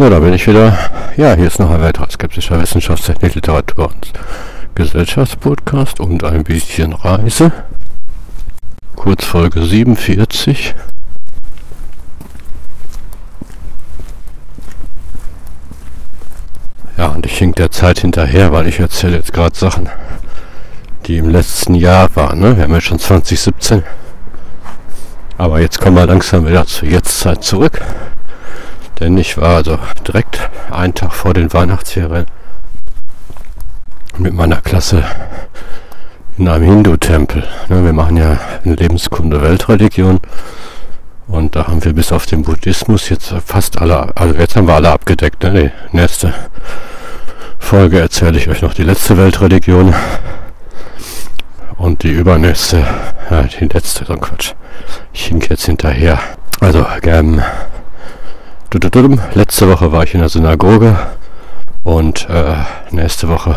So, da bin ich wieder. Ja, hier ist noch ein weiterer skeptischer Wissenschaftstechnik, Literatur und Gesellschaftspodcast und ein bisschen Reise. Kurz Folge 47. Ja, und ich hink der Zeit hinterher, weil ich erzähle jetzt gerade Sachen, die im letzten Jahr waren. Ne? Wir haben ja schon 2017. Aber jetzt kommen wir langsam wieder zur Jetztzeit zurück. Denn ich war also direkt einen Tag vor den Weihnachtsferien mit meiner Klasse in einem Hindu-Tempel. Ne, wir machen ja eine Lebenskunde Weltreligion und da haben wir bis auf den Buddhismus jetzt fast alle, also jetzt haben wir alle abgedeckt. Ne? Die nächste Folge erzähle ich euch noch die letzte Weltreligion und die übernächste, ja, die letzte, so Quatsch. Ich hink jetzt hinterher. Also, ähm, Letzte Woche war ich in der Synagoge und äh, nächste Woche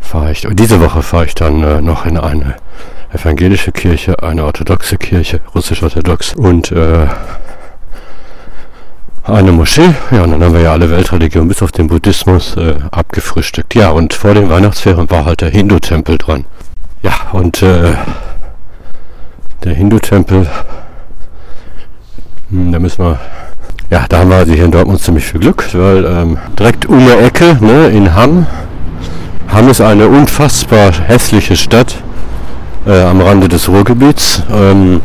fahre ich, diese Woche fahre ich dann äh, noch in eine evangelische Kirche, eine orthodoxe Kirche, russisch-orthodox und äh, eine Moschee. Ja, und dann haben wir ja alle Weltreligionen bis auf den Buddhismus äh, abgefrühstückt. Ja, und vor den Weihnachtsferien war halt der Hindu-Tempel dran. Ja, und äh, der Hindu-Tempel, da müssen wir ja, da haben wir also hier in Dortmund ziemlich viel Glück, weil ähm, direkt um die Ecke ne, in Hamm. Hamm ist eine unfassbar hässliche Stadt äh, am Rande des Ruhrgebiets. Ähm,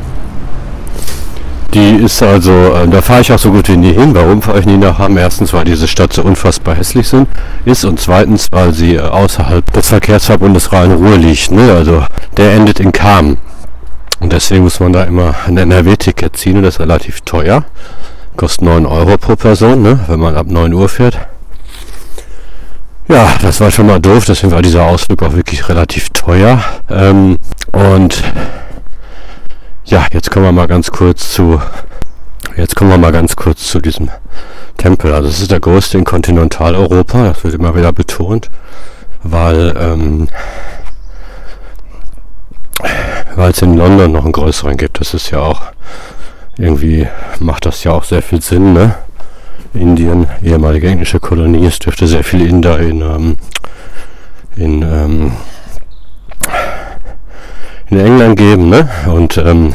die ist also, äh, da fahre ich auch so gut wie nie hin. Warum fahre ich nie nach Hamm? Erstens, weil diese Stadt so unfassbar hässlich sind, ist und zweitens, weil sie äh, außerhalb des Verkehrsverbundes Rhein-Ruhr liegt. Ne? Also der endet in Kam. Und deswegen muss man da immer ein NRW-Ticket ziehen und das ist relativ teuer. Kostet 9 Euro pro Person, ne, wenn man ab 9 Uhr fährt. Ja, das war schon mal doof, deswegen war dieser Ausflug auch wirklich relativ teuer. Ähm, und ja, jetzt kommen wir mal ganz kurz zu jetzt kommen wir mal ganz kurz zu diesem Tempel. Also es ist der größte in Kontinentaleuropa, das wird immer wieder betont, weil ähm, weil es in London noch einen größeren gibt. Das ist ja auch irgendwie macht das ja auch sehr viel Sinn, ne? Indien, ehemalige englische Kolonie, es dürfte sehr viel Inder in, ähm, in, ähm, in England geben, ne? Und ähm,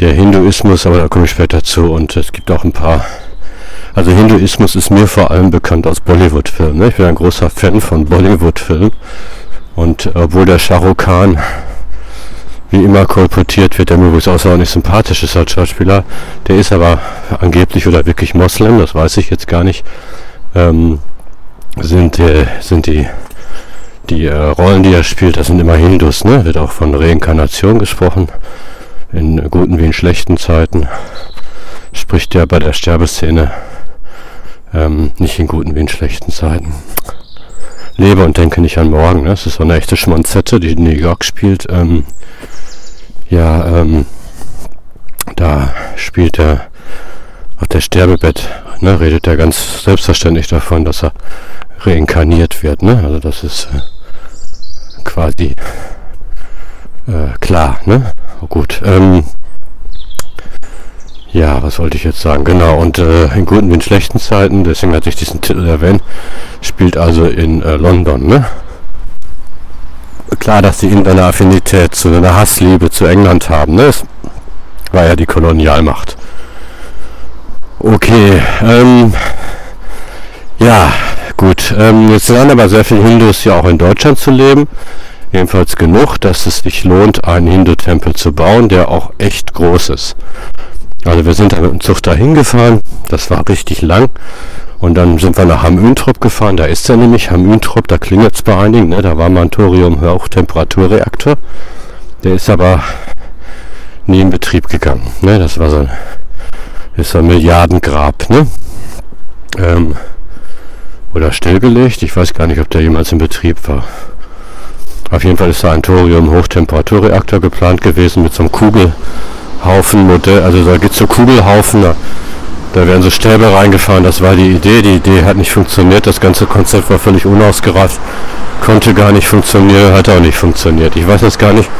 der Hinduismus, aber da komme ich später zu, und es gibt auch ein paar also Hinduismus ist mir vor allem bekannt aus Bollywood-Filmen. Ne? Ich bin ein großer Fan von Bollywood-Filmen. Und obwohl der Shah Rukh Khan wie immer kolportiert wird, der mir übrigens außerordentlich sympathisch ist als Schauspieler. Der ist aber angeblich oder wirklich Moslem, das weiß ich jetzt gar nicht. Ähm, sind, äh, sind die, die äh, Rollen, die er spielt, das sind immer Hindus, ne? Wird auch von Reinkarnation gesprochen. In guten wie in schlechten Zeiten. Spricht er bei der Sterbeszene ähm, nicht in guten wie in schlechten Zeiten. Lebe und denke nicht an morgen. Ne? Das ist so eine echte Schmonzette, die in New York spielt. Ähm, ja, ähm, da spielt er auf der Sterbebett, ne, redet er ganz selbstverständlich davon, dass er reinkarniert wird. Ne? Also das ist äh, quasi äh, klar. Ne? Oh, gut. Ähm, ja, was wollte ich jetzt sagen? Genau, und äh, in guten wie in schlechten Zeiten, deswegen hatte ich diesen Titel erwähnt, spielt also in äh, London. Ne? Klar, dass die Inder eine Affinität zu einer Hassliebe zu England haben. Ne? Das war ja die Kolonialmacht. Okay, ähm, ja, gut. Ähm, jetzt sind aber sehr viele Hindus ja auch in Deutschland zu leben. Jedenfalls genug, dass es sich lohnt, einen Hindu-Tempel zu bauen, der auch echt groß ist. Also wir sind da mit dem Zug dahin gefahren. Das war richtig lang. Und dann sind wir nach Hamm-Üntrop gefahren, da ist er nämlich, Hamm-Üntrop, da klingelt es bei einigen, ne? da war mal ein Thorium-Hochtemperaturreaktor. Der ist aber nie in Betrieb gegangen. Ne? Das war so ein, ist ein Milliardengrab. Ne? Ähm, oder stillgelegt, ich weiß gar nicht, ob der jemals in Betrieb war. Auf jeden Fall ist da ein Thorium-Hochtemperaturreaktor geplant gewesen mit so einem Kugelhaufenmodell, also da gibt es so Kugelhaufen, werden so Stäbe reingefahren, das war die Idee. Die Idee hat nicht funktioniert, das ganze Konzept war völlig unausgereift, konnte gar nicht funktionieren, hat auch nicht funktioniert. Ich weiß jetzt gar nicht,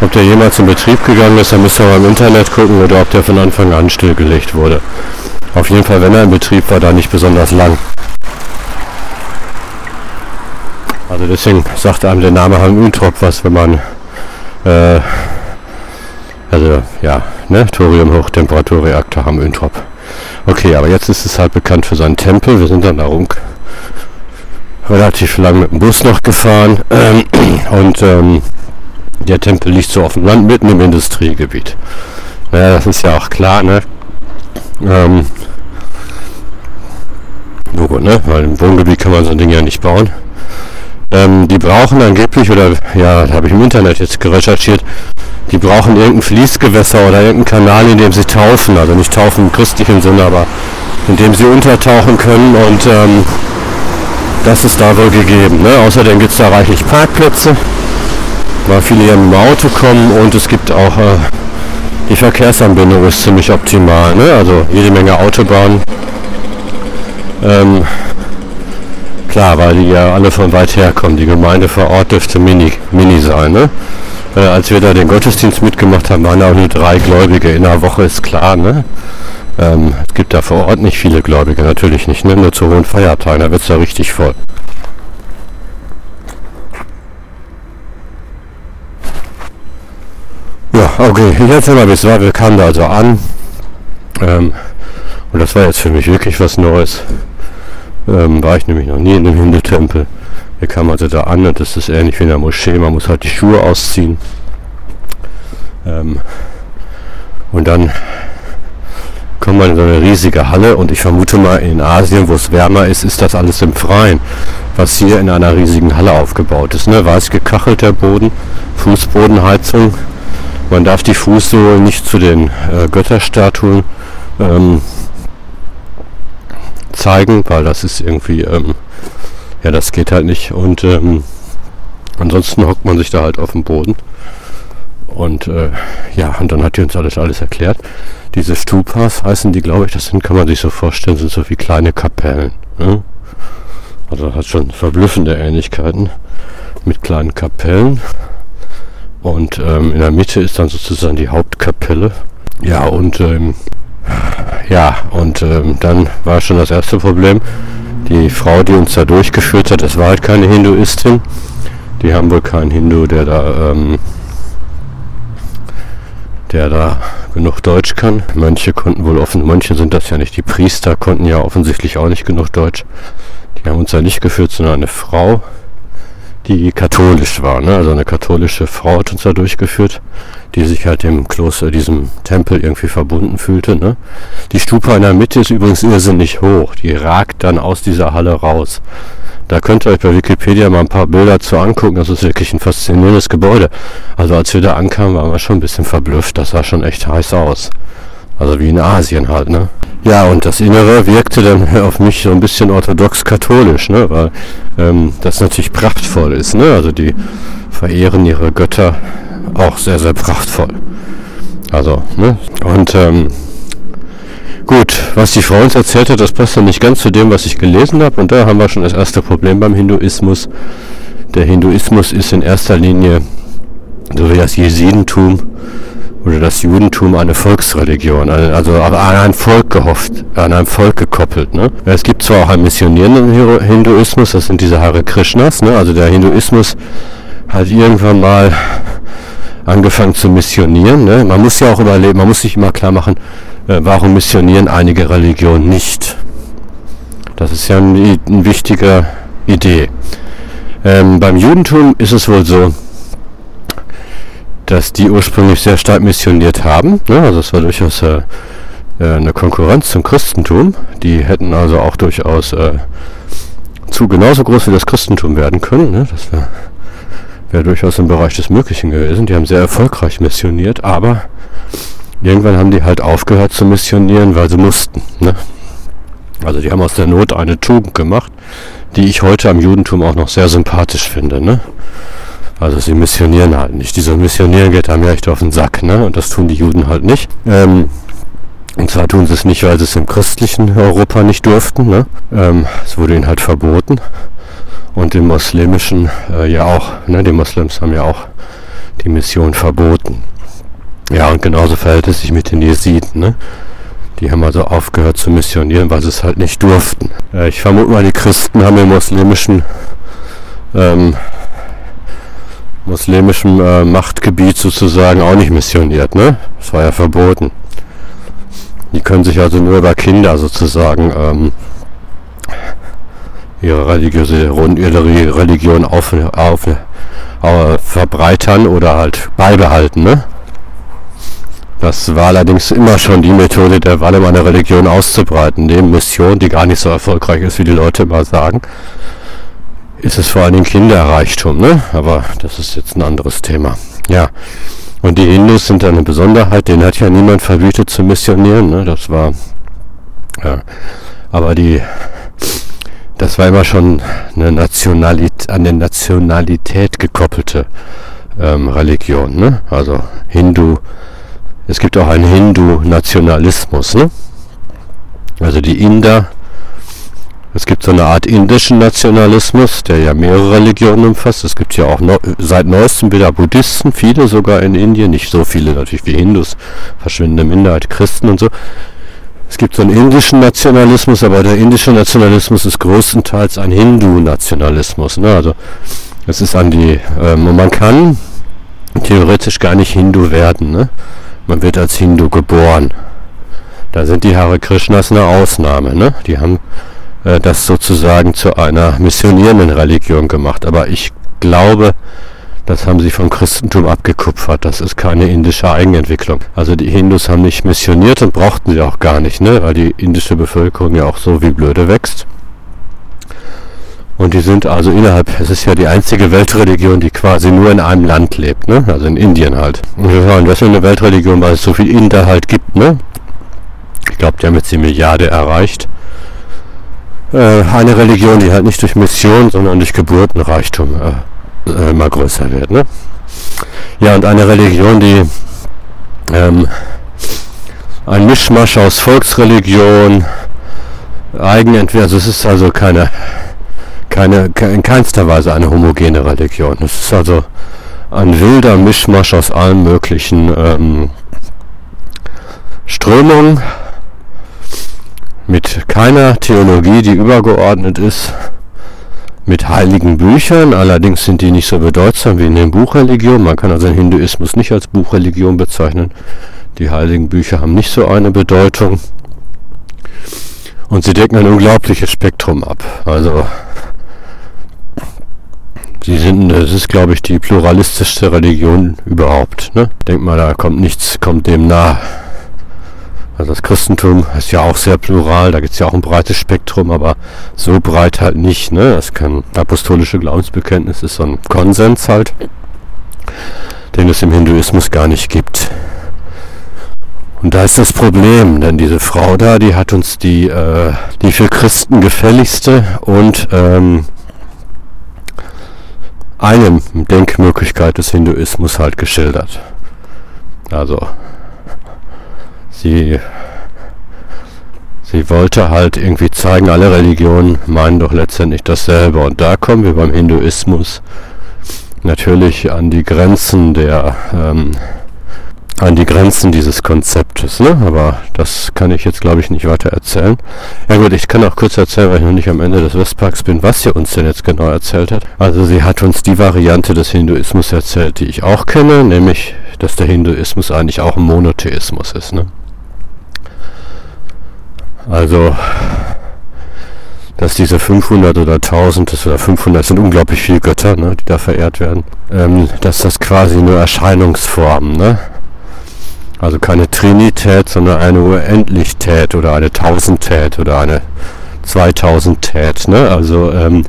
ob der jemals in Betrieb gegangen ist, da müsst ihr mal im Internet gucken oder ob der von Anfang an stillgelegt wurde. Auf jeden Fall, wenn er in Betrieb war, da nicht besonders lang. Also deswegen sagt einem der Name Hanguntrop was, wenn man äh, also ja, ne, Thorium-Hochtemperaturreaktor Hamm-Üntrop. Okay, aber jetzt ist es halt bekannt für seinen Tempel. Wir sind dann da rum relativ lang mit dem Bus noch gefahren und ähm, der Tempel liegt so auf dem Land mitten im Industriegebiet. Naja, das ist ja auch klar, ne? Ähm, Logo, ne? Weil im Wohngebiet kann man so ein Ding ja nicht bauen. Ähm, die brauchen angeblich, oder ja, habe ich im Internet jetzt recherchiert, die brauchen irgendein Fließgewässer oder irgendeinen Kanal, in dem sie taufen. Also nicht taufen im christlichen Sinne, aber in dem sie untertauchen können und ähm, das ist da wohl gegeben. Ne? Außerdem gibt es da reichlich Parkplätze, weil viele hier mit Auto kommen und es gibt auch äh, die Verkehrsanbindung ist ziemlich optimal. Ne? Also jede Menge Autobahnen. Ähm, klar, weil die ja alle von weit her kommen. Die Gemeinde vor Ort dürfte mini, mini sein. Ne? Äh, als wir da den Gottesdienst mitgemacht haben, waren auch nur drei Gläubige in einer Woche, ist klar. Ne? Ähm, es gibt da vor Ort nicht viele Gläubige, natürlich nicht, ne? nur zu hohen Feiertagen, da wird es da richtig voll. Ja, okay, ich erzähl mal, wie es war. Wir kamen da also an. Ähm, und das war jetzt für mich wirklich was Neues. Ähm, war ich nämlich noch nie in einem Hindutempel. Wir kamen also da an und das ist ähnlich wie in der Moschee. Man muss halt die Schuhe ausziehen. Ähm, und dann kommt man in so eine riesige Halle und ich vermute mal in Asien, wo es wärmer ist, ist das alles im Freien, was hier in einer riesigen Halle aufgebaut ist. Ne? Weiß gekachelt der Boden, Fußbodenheizung. Man darf die Fußsohlen nicht zu den äh, Götterstatuen ähm, zeigen, weil das ist irgendwie, ähm, ja, das geht halt nicht. Und ähm, ansonsten hockt man sich da halt auf dem Boden. Und äh, ja, und dann hat die uns alles, alles erklärt. Diese Stupas heißen die, glaube ich, das sind, kann man sich so vorstellen, sind so wie kleine Kapellen. Ne? Also hat schon verblüffende Ähnlichkeiten mit kleinen Kapellen. Und ähm, in der Mitte ist dann sozusagen die Hauptkapelle. Ja, und ähm, ja, und ähm, dann war schon das erste Problem. Die Frau, die uns da durchgeführt hat, das war halt keine Hinduistin. Die haben wohl keinen Hindu, der da ähm, der da genug Deutsch kann. Mönche konnten wohl offen, Mönche sind das ja nicht, die Priester konnten ja offensichtlich auch nicht genug Deutsch. Die haben uns ja nicht geführt, sondern eine Frau, die katholisch war. Ne? Also eine katholische Frau hat uns da durchgeführt, die sich halt dem Kloster, diesem Tempel irgendwie verbunden fühlte. Ne? Die Stupa in der Mitte ist übrigens irrsinnig hoch. Die ragt dann aus dieser Halle raus. Da könnt ihr euch bei Wikipedia mal ein paar Bilder zu angucken. Das ist wirklich ein faszinierendes Gebäude. Also als wir da ankamen, waren wir schon ein bisschen verblüfft. Das sah schon echt heiß aus. Also wie in Asien halt, ne? Ja, und das Innere wirkte dann auf mich so ein bisschen orthodox-katholisch, ne? Weil ähm, das natürlich prachtvoll ist, ne? Also die verehren ihre Götter auch sehr, sehr prachtvoll. Also, ne? Und ähm, Gut, was die Frau uns erzählt hat, das passt dann nicht ganz zu dem, was ich gelesen habe. Und da haben wir schon das erste Problem beim Hinduismus. Der Hinduismus ist in erster Linie, so wie das Jesidentum oder das Judentum, eine Volksreligion, also an ein Volk gehofft, an ein Volk gekoppelt. Ne? Es gibt zwar auch einen missionierenden Hinduismus, das sind diese Hare Krishnas, ne? also der Hinduismus hat irgendwann mal angefangen zu missionieren. Ne? Man muss ja auch überleben, man muss sich immer klar machen, äh, warum missionieren einige Religionen nicht? Das ist ja eine, eine wichtige Idee. Ähm, beim Judentum ist es wohl so, dass die ursprünglich sehr stark missioniert haben. Ne? Also es war durchaus äh, äh, eine Konkurrenz zum Christentum. Die hätten also auch durchaus äh, zu genauso groß wie das Christentum werden können. Ne? Das wäre wär durchaus im Bereich des Möglichen gewesen. Die haben sehr erfolgreich missioniert, aber irgendwann haben die halt aufgehört zu missionieren, weil sie mussten. Ne? Also die haben aus der Not eine Tugend gemacht, die ich heute am Judentum auch noch sehr sympathisch finde. Ne? Also sie missionieren halt nicht. Diese Missionieren geht einem ja echt auf den Sack, ne? Und das tun die Juden halt nicht. Ähm, und zwar tun sie es nicht, weil sie es im christlichen Europa nicht durften. Ne? Ähm, es wurde ihnen halt verboten. Und im muslimischen äh, ja auch. Ne? Die Moslems haben ja auch die Mission verboten. Ja, und genauso verhält es sich mit den Jesiden. Ne? Die haben also aufgehört zu missionieren, weil sie es halt nicht durften. Äh, ich vermute mal, die Christen haben im muslimischen ähm, muslimischen äh, Machtgebiet sozusagen auch nicht missioniert, ne? Das war ja verboten. Die können sich also nur über Kinder sozusagen ähm, ihre religiöse ihre Religion auf, auf, auf, verbreitern oder halt beibehalten, ne? Das war allerdings immer schon die Methode der Walle, eine Religion auszubreiten. Neben Mission, die gar nicht so erfolgreich ist, wie die Leute immer sagen, ist es vor Dingen Kinderreichtum, ne? Aber das ist jetzt ein anderes Thema. Ja. Und die Hindus sind eine Besonderheit, denen hat ja niemand verbietet zu missionieren, ne? Das war, ja. Aber die, das war immer schon eine Nationalität, an der Nationalität gekoppelte ähm, Religion, ne? Also Hindu, es gibt auch einen Hindu-Nationalismus. Ne? Also die Inder, es gibt so eine Art indischen Nationalismus, der ja mehrere Religionen umfasst. Es gibt ja auch no, seit neuestem wieder Buddhisten, viele sogar in Indien, nicht so viele natürlich wie Hindus, verschwindende Minderheit, Christen und so. Es gibt so einen indischen Nationalismus, aber der indische Nationalismus ist größtenteils ein Hindu-Nationalismus. Ne? Also es ist an die, ähm, man kann theoretisch gar nicht Hindu werden. Ne? Man wird als Hindu geboren. Da sind die Hare Krishnas eine Ausnahme. Ne? Die haben äh, das sozusagen zu einer missionierenden Religion gemacht. Aber ich glaube, das haben sie vom Christentum abgekupfert. Das ist keine indische Eigenentwicklung. Also die Hindus haben nicht missioniert und brauchten sie auch gar nicht, ne? weil die indische Bevölkerung ja auch so wie blöde wächst. Und die sind also innerhalb, es ist ja die einzige Weltreligion, die quasi nur in einem Land lebt, ne? Also in Indien halt. Und wir hören, das ist eine Weltreligion, weil es so viel Inder halt gibt, ne? Ich glaube, die haben jetzt die Milliarde erreicht. Äh, eine Religion, die halt nicht durch Mission, sondern durch Geburtenreichtum äh, immer größer wird, ne? Ja, und eine Religion, die ähm, ein Mischmasch aus Volksreligion, Eigenentwicklung, also es ist also keine keine, in keinster Weise eine homogene Religion. Es ist also ein wilder Mischmasch aus allen möglichen ähm, Strömungen mit keiner Theologie, die übergeordnet ist, mit heiligen Büchern, allerdings sind die nicht so bedeutsam wie in den Buchreligionen. Man kann also den Hinduismus nicht als Buchreligion bezeichnen. Die heiligen Bücher haben nicht so eine Bedeutung. Und sie decken ein unglaubliches Spektrum ab. Also Sie sind, es ist, glaube ich, die pluralistischste Religion überhaupt. Ne? Denk mal, da kommt nichts, kommt dem nah. Also das Christentum ist ja auch sehr plural, da gibt es ja auch ein breites Spektrum, aber so breit halt nicht. Ne? Das kann apostolische Glaubensbekenntnis ist so ein Konsens halt, den es im Hinduismus gar nicht gibt. Und da ist das Problem, denn diese Frau da, die hat uns die, äh, die für Christen gefälligste und ähm, eine Denkmöglichkeit des Hinduismus halt geschildert. Also sie, sie wollte halt irgendwie zeigen, alle Religionen meinen doch letztendlich dasselbe. Und da kommen wir beim Hinduismus natürlich an die Grenzen der ähm, an die Grenzen dieses Konzeptes. Ne? Aber das kann ich jetzt, glaube ich, nicht weiter erzählen. Ja gut, ich kann auch kurz erzählen, weil ich noch nicht am Ende des Westparks bin, was sie uns denn jetzt genau erzählt hat. Also sie hat uns die Variante des Hinduismus erzählt, die ich auch kenne, nämlich, dass der Hinduismus eigentlich auch ein Monotheismus ist. Ne? Also, dass diese 500 oder 1000 oder 500 sind unglaublich viele Götter, ne, die da verehrt werden, ähm, dass das quasi nur Erscheinungsformen, ne? Also keine Trinität, sondern eine Unendlichkeit oder eine Tausendtät oder eine Zweitausendtät. Ne? Also ähm,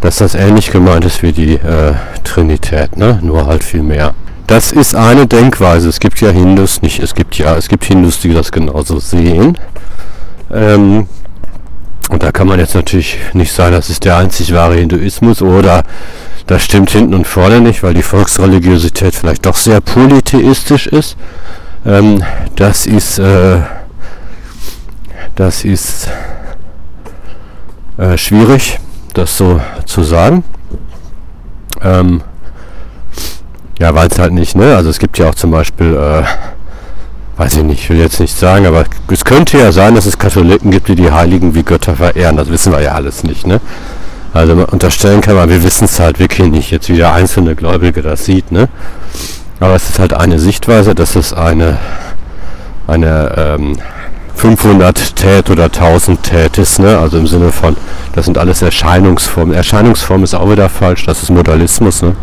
dass das ähnlich gemeint ist wie die äh, Trinität, ne? nur halt viel mehr. Das ist eine Denkweise. Es gibt ja Hindus, nicht, es gibt ja, es gibt Hindus, die das genauso sehen. Ähm, und da kann man jetzt natürlich nicht sagen, das ist der einzig wahre Hinduismus oder das stimmt hinten und vorne nicht, weil die Volksreligiosität vielleicht doch sehr polytheistisch ist. Ähm, das ist, äh, das ist äh, schwierig, das so zu sagen. Ähm, ja, weil es halt nicht, ne? Also es gibt ja auch zum Beispiel äh, weiß ich nicht, ich will jetzt nicht sagen, aber es könnte ja sein, dass es Katholiken gibt, die die Heiligen wie Götter verehren. Das wissen wir ja alles nicht, ne? Also unterstellen kann man, wir wissen es halt wirklich nicht, jetzt wie der einzelne Gläubige das sieht, ne? Aber es ist halt eine Sichtweise, dass es eine, eine ähm, 500 Tät oder 1000 Tät ist, ne? Also im Sinne von, das sind alles Erscheinungsformen. Erscheinungsform ist auch wieder falsch, das ist Modalismus, ne?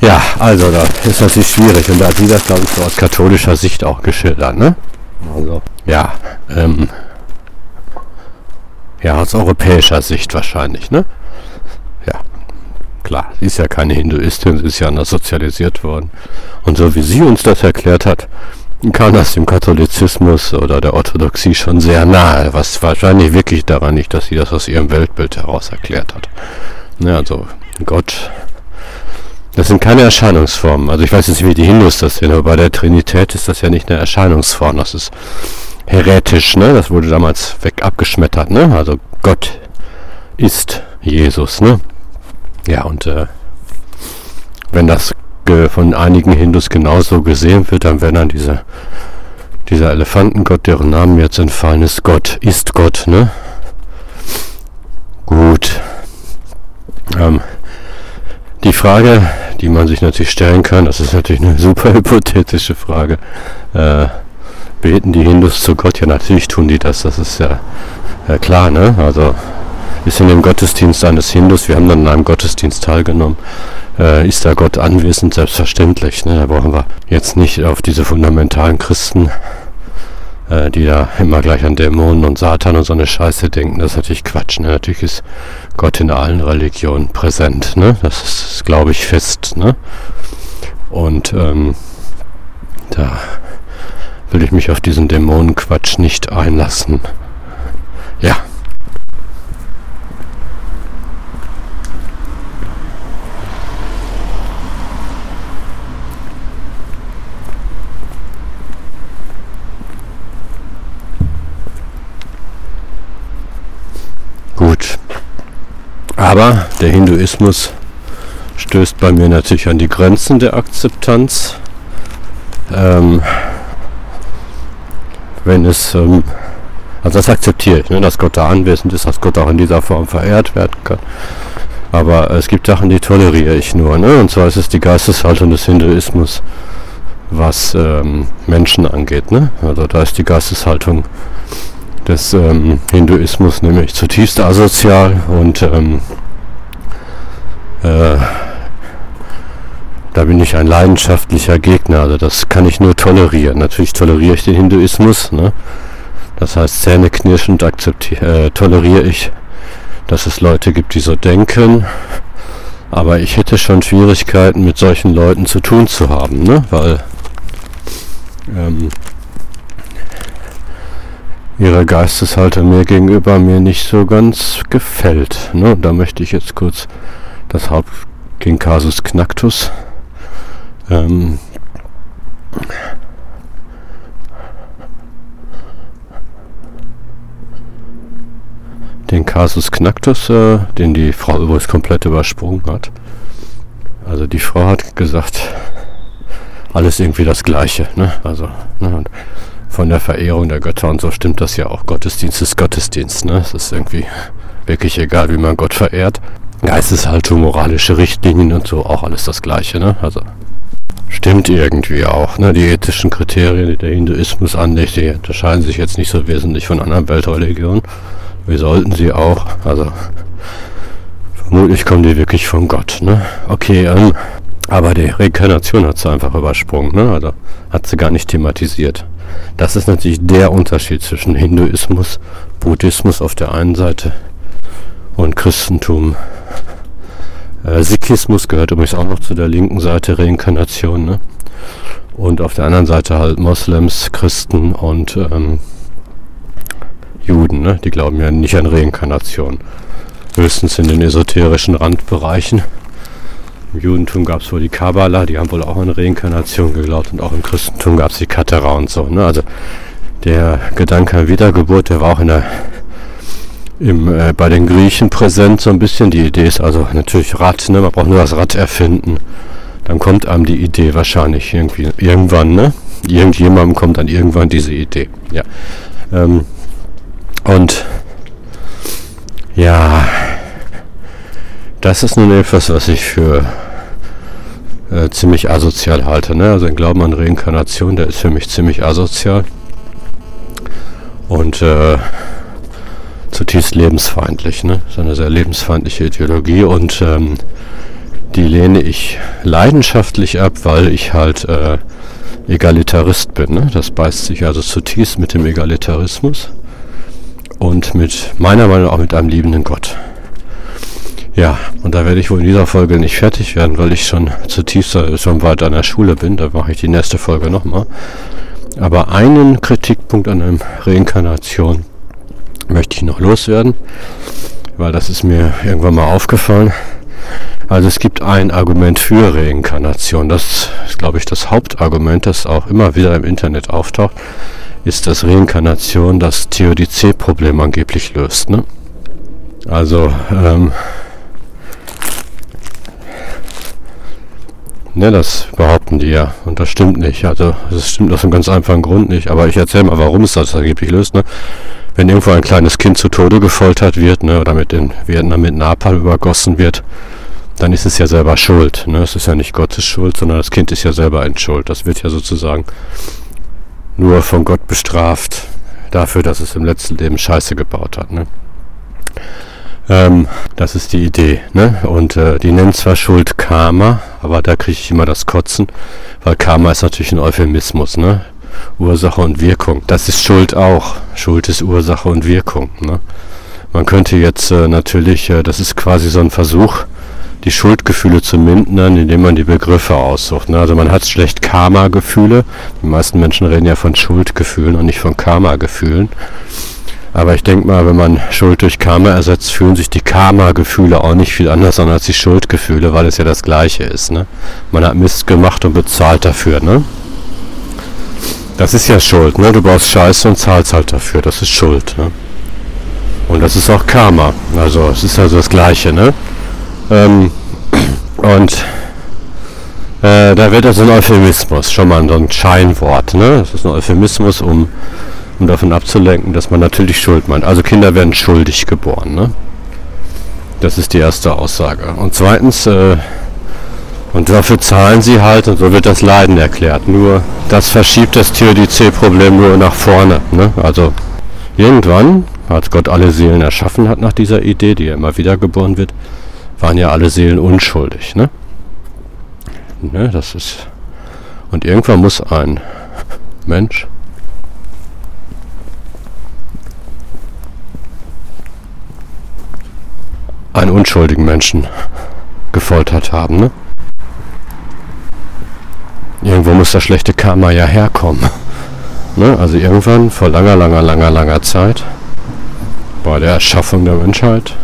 Ja, also da ist natürlich schwierig und da hat sie das, glaube ich, so aus katholischer Sicht auch geschildert, ne? Also, ja, ähm, ja, aus europäischer Sicht wahrscheinlich, ne? Ja, klar, sie ist ja keine Hinduistin, sie ist ja anders sozialisiert worden. Und so wie sie uns das erklärt hat, kam das dem Katholizismus oder der Orthodoxie schon sehr nahe, was wahrscheinlich wirklich daran nicht, dass sie das aus ihrem Weltbild heraus erklärt hat. Ja, also Gott das sind keine Erscheinungsformen. Also ich weiß jetzt nicht, wie die Hindus das sehen, aber bei der Trinität ist das ja nicht eine Erscheinungsform. Das ist heretisch, ne? Das wurde damals weg abgeschmettert, ne? Also Gott ist Jesus, ne? Ja, und äh, wenn das von einigen Hindus genauso gesehen wird, dann werden dann diese, dieser Elefantengott, deren Namen jetzt entfallen ist, Gott ist Gott, ne? Gut. Ähm, die Frage, die man sich natürlich stellen kann, das ist natürlich eine super hypothetische Frage. Äh, beten die Hindus zu Gott? Ja, natürlich tun die das. Das ist ja, ja klar, ne? Also ist in dem Gottesdienst eines Hindus, wir haben dann an einem Gottesdienst teilgenommen, äh, ist da Gott anwesend, selbstverständlich. Ne? Da brauchen wir jetzt nicht auf diese fundamentalen Christen äh, die da immer gleich an Dämonen und Satan und so eine Scheiße denken. Das ist natürlich Quatsch. Ne? Natürlich ist Gott in allen Religionen präsent. Ne? Das ist, glaube ich, fest. Ne? Und ähm, da will ich mich auf diesen Dämonenquatsch nicht einlassen. Ja. Gut. Aber der Hinduismus stößt bei mir natürlich an die Grenzen der Akzeptanz. Ähm, wenn es, ähm, also das akzeptiere ich, ne, dass Gott da anwesend ist, dass Gott auch in dieser Form verehrt werden kann. Aber es gibt Sachen, die toleriere ich nur. Ne? Und zwar ist es die Geisteshaltung des Hinduismus, was ähm, Menschen angeht. Ne? Also da ist die Geisteshaltung des ähm, Hinduismus, nämlich zutiefst asozial und ähm, äh, da bin ich ein leidenschaftlicher Gegner. Also das kann ich nur tolerieren. Natürlich toleriere ich den Hinduismus. Ne? Das heißt, zähneknirschend äh, toleriere ich, dass es Leute gibt, die so denken. Aber ich hätte schon Schwierigkeiten, mit solchen Leuten zu tun zu haben, ne? weil ähm, ihre Geisteshaltung mir gegenüber mir nicht so ganz gefällt. Ne? Da möchte ich jetzt kurz das Haupt gegen Casus Knactus ähm, den Casus Knactus, äh, den die Frau übrigens komplett übersprungen hat. Also die Frau hat gesagt, alles irgendwie das Gleiche. Ne? Also ne? von der Verehrung der Götter und so stimmt das ja auch. Gottesdienst ist Gottesdienst. Ne? Es ist irgendwie wirklich egal, wie man Gott verehrt. Geisteshaltung, moralische Richtlinien und so, auch alles das Gleiche. Ne? Also stimmt irgendwie auch. Ne? Die ethischen Kriterien, die der Hinduismus anlegt, die unterscheiden sich jetzt nicht so wesentlich von anderen Weltreligionen. Wir sollten sie auch. Also vermutlich kommen die wirklich von Gott. Ne? Okay, ähm, aber die Reinkarnation hat sie einfach übersprungen. Ne? Also hat sie gar nicht thematisiert. Das ist natürlich der Unterschied zwischen Hinduismus, Buddhismus auf der einen Seite und Christentum. Äh, Sikhismus gehört übrigens auch noch zu der linken Seite Reinkarnation. Ne? Und auf der anderen Seite halt Moslems, Christen und ähm, Juden. Ne? Die glauben ja nicht an Reinkarnation. Höchstens in den esoterischen Randbereichen. Im Judentum gab es wohl die Kabbala, die haben wohl auch an Reinkarnation geglaubt und auch im Christentum gab es die Katera und so. Ne? Also der Gedanke an Wiedergeburt, der war auch in der, im, äh, bei den Griechen präsent so ein bisschen. Die Idee ist also natürlich Rad, ne? man braucht nur das Rad erfinden. Dann kommt einem die Idee wahrscheinlich irgendwie irgendwann, ne? irgendjemandem kommt dann irgendwann diese Idee. Ja. Ähm, und ja, das ist nun etwas, was ich für äh, ziemlich asozial halte. Ne? Also ein Glauben an Reinkarnation, der ist für mich ziemlich asozial und äh, zutiefst lebensfeindlich. Ne? Das ist eine sehr lebensfeindliche Ideologie und ähm, die lehne ich leidenschaftlich ab, weil ich halt äh, Egalitarist bin. Ne? Das beißt sich also zutiefst mit dem Egalitarismus und mit meiner Meinung auch mit einem liebenden Gott. Ja, und da werde ich wohl in dieser Folge nicht fertig werden, weil ich schon zutiefst schon weit an der Schule bin. Da mache ich die nächste Folge nochmal. Aber einen Kritikpunkt an der Reinkarnation möchte ich noch loswerden, weil das ist mir irgendwann mal aufgefallen. Also es gibt ein Argument für Reinkarnation. Das ist, glaube ich, das Hauptargument, das auch immer wieder im Internet auftaucht, ist, dass Reinkarnation das Theodizee-Problem angeblich löst. Ne? Also ähm, Ne, das behaupten die ja. Und das stimmt nicht. Also das stimmt aus einem ganz einfachen Grund nicht. Aber ich erzähle mal, warum es das angeblich löst. Ne? Wenn irgendwo ein kleines Kind zu Tode gefoltert wird, ne, oder mit den Vietnam mit Napalm übergossen wird, dann ist es ja selber schuld. Ne? Es ist ja nicht Gottes Schuld, sondern das Kind ist ja selber in Schuld. Das wird ja sozusagen nur von Gott bestraft dafür, dass es im letzten Leben Scheiße gebaut hat. Ne? Ähm, das ist die Idee. Ne? Und äh, die nennen zwar Schuld Karma, aber da kriege ich immer das Kotzen, weil Karma ist natürlich ein Euphemismus. Ne? Ursache und Wirkung. Das ist Schuld auch. Schuld ist Ursache und Wirkung. Ne? Man könnte jetzt äh, natürlich, äh, das ist quasi so ein Versuch, die Schuldgefühle zu mindern, indem man die Begriffe aussucht. Ne? Also man hat schlecht Karma-Gefühle. Die meisten Menschen reden ja von Schuldgefühlen und nicht von Karma-Gefühlen. Aber ich denke mal, wenn man Schuld durch Karma ersetzt, fühlen sich die Karma-Gefühle auch nicht viel anders an als die Schuldgefühle, weil es ja das Gleiche ist. Ne? Man hat Mist gemacht und bezahlt dafür. Ne? Das ist ja Schuld. Ne? Du baust Scheiße und zahlst halt dafür. Das ist Schuld. Ne? Und das ist auch Karma. Also es ist also das Gleiche. Ne? Ähm, und äh, da wird also ein Euphemismus, schon mal so ein Scheinwort. Ne? Das ist ein Euphemismus, um um davon abzulenken, dass man natürlich Schuld meint. Also Kinder werden schuldig geboren. Ne? Das ist die erste Aussage. Und zweitens, äh, und dafür zahlen sie halt und so wird das Leiden erklärt. Nur das verschiebt das Theodizee-Problem nur nach vorne. Ne? Also irgendwann, als Gott alle Seelen erschaffen hat nach dieser Idee, die ja immer wieder geboren wird, waren ja alle Seelen unschuldig. Ne? Ne, das ist und irgendwann muss ein Mensch einen unschuldigen Menschen gefoltert haben. Ne? Irgendwo muss das schlechte Karma ja herkommen. Ne? Also irgendwann, vor langer, langer, langer, langer Zeit, bei der Erschaffung der Menschheit,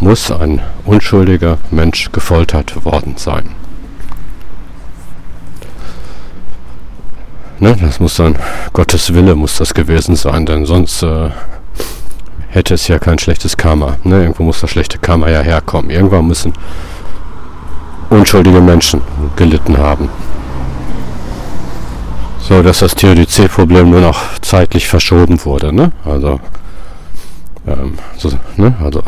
muss ein unschuldiger Mensch gefoltert worden sein. Ne? Das muss dann, Gottes Wille muss das gewesen sein, denn sonst äh, hätte es ja kein schlechtes Karma. Ne? Irgendwo muss das schlechte Karma ja herkommen. Irgendwann müssen unschuldige Menschen gelitten haben. So, dass das Theodizee-Problem nur noch zeitlich verschoben wurde. Ne? Also, ähm, so, ne? also,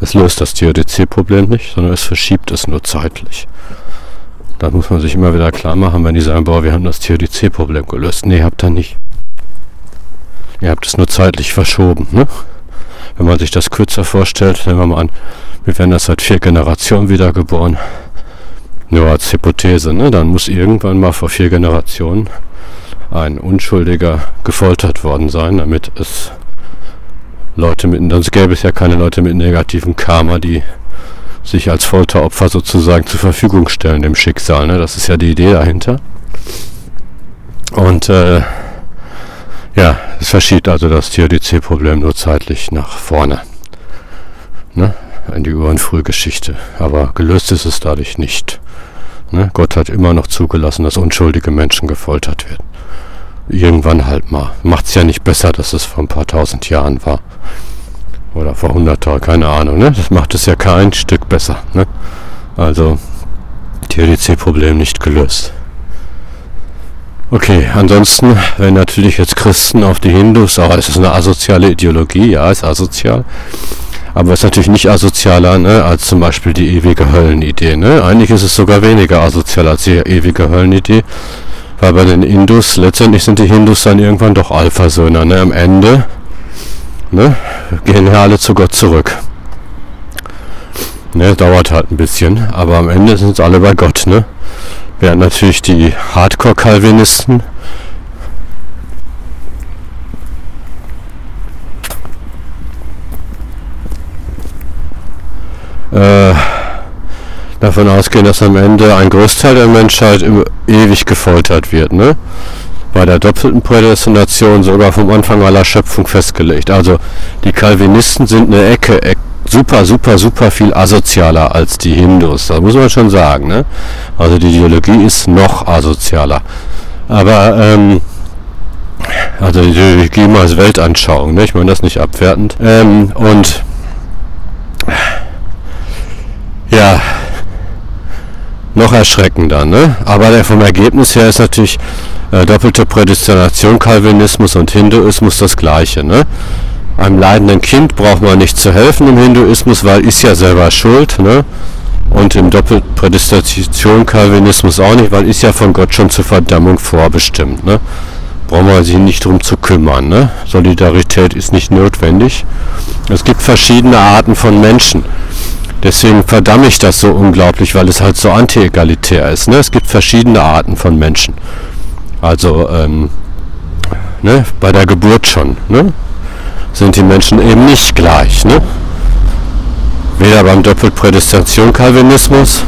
es löst das Theodizee-Problem nicht, sondern es verschiebt es nur zeitlich. Da muss man sich immer wieder klar machen, wenn die sagen, boah, wir haben das Theodizee-Problem gelöst. Nee, habt ihr nicht. Ihr habt es nur zeitlich verschoben. Ne? Wenn man sich das kürzer vorstellt, nehmen wir mal an, wir werden das seit vier Generationen wiedergeboren. Nur als Hypothese, ne? dann muss irgendwann mal vor vier Generationen ein Unschuldiger gefoltert worden sein, damit es Leute mit, sonst gäbe es ja keine Leute mit negativem Karma, die sich als Folteropfer sozusagen zur Verfügung stellen dem Schicksal. Ne? Das ist ja die Idee dahinter. Und äh, ja, es verschiebt also das THDC-Problem nur zeitlich nach vorne. Ne? In die Uhrenfrühgeschichte. Aber gelöst ist es dadurch nicht. Ne? Gott hat immer noch zugelassen, dass unschuldige Menschen gefoltert werden. Irgendwann halt mal. Macht es ja nicht besser, dass es vor ein paar tausend Jahren war. Oder vor hundert Jahren, keine Ahnung. Ne? Das macht es ja kein Stück besser. Ne? Also, THDC-Problem nicht gelöst. Okay, ansonsten, wenn natürlich jetzt Christen auf die Hindus, aber es ist eine asoziale Ideologie, ja, ist asozial. Aber es ist natürlich nicht asozialer ne, als zum Beispiel die ewige Höllenidee. Ne? Eigentlich ist es sogar weniger asozial als die ewige Höllenidee. Weil bei den Hindus, letztendlich sind die Hindus dann irgendwann doch Alpha-Söhne. Ne? Am Ende ne, gehen ja alle zu Gott zurück. Ne, dauert halt ein bisschen, aber am Ende sind es alle bei Gott. Ne? Während natürlich die Hardcore-Calvinisten äh, davon ausgehen, dass am Ende ein Großteil der Menschheit ewig gefoltert wird. Ne? Bei der doppelten Prädestination sogar vom Anfang aller Schöpfung festgelegt. Also die Calvinisten sind eine Ecke, super, super, super viel asozialer als die Hindus. Das muss man schon sagen. Ne? Also die Ideologie ist noch asozialer. Aber ähm, also die Ideologie mal als Weltanschauung, ne? ich meine das nicht abwertend. Ähm, und ja, noch erschreckender. Ne? Aber der, vom Ergebnis her ist natürlich äh, doppelte Prädestination, Calvinismus und Hinduismus das gleiche. Ne? Einem leidenden Kind braucht man nicht zu helfen im Hinduismus, weil ist ja selber schuld. Ne? Und im Doppelprädestination Calvinismus auch nicht, weil ist ja von Gott schon zur Verdammung vorbestimmt. Ne? Brauchen wir sich nicht drum zu kümmern. Ne? Solidarität ist nicht notwendig. Es gibt verschiedene Arten von Menschen. Deswegen verdamme ich das so unglaublich, weil es halt so anti-egalitär ist. Ne? Es gibt verschiedene Arten von Menschen. Also ähm, ne? bei der Geburt schon. Ne? Sind die Menschen eben nicht gleich. Ne? Weder beim Doppelprädestination Calvinismus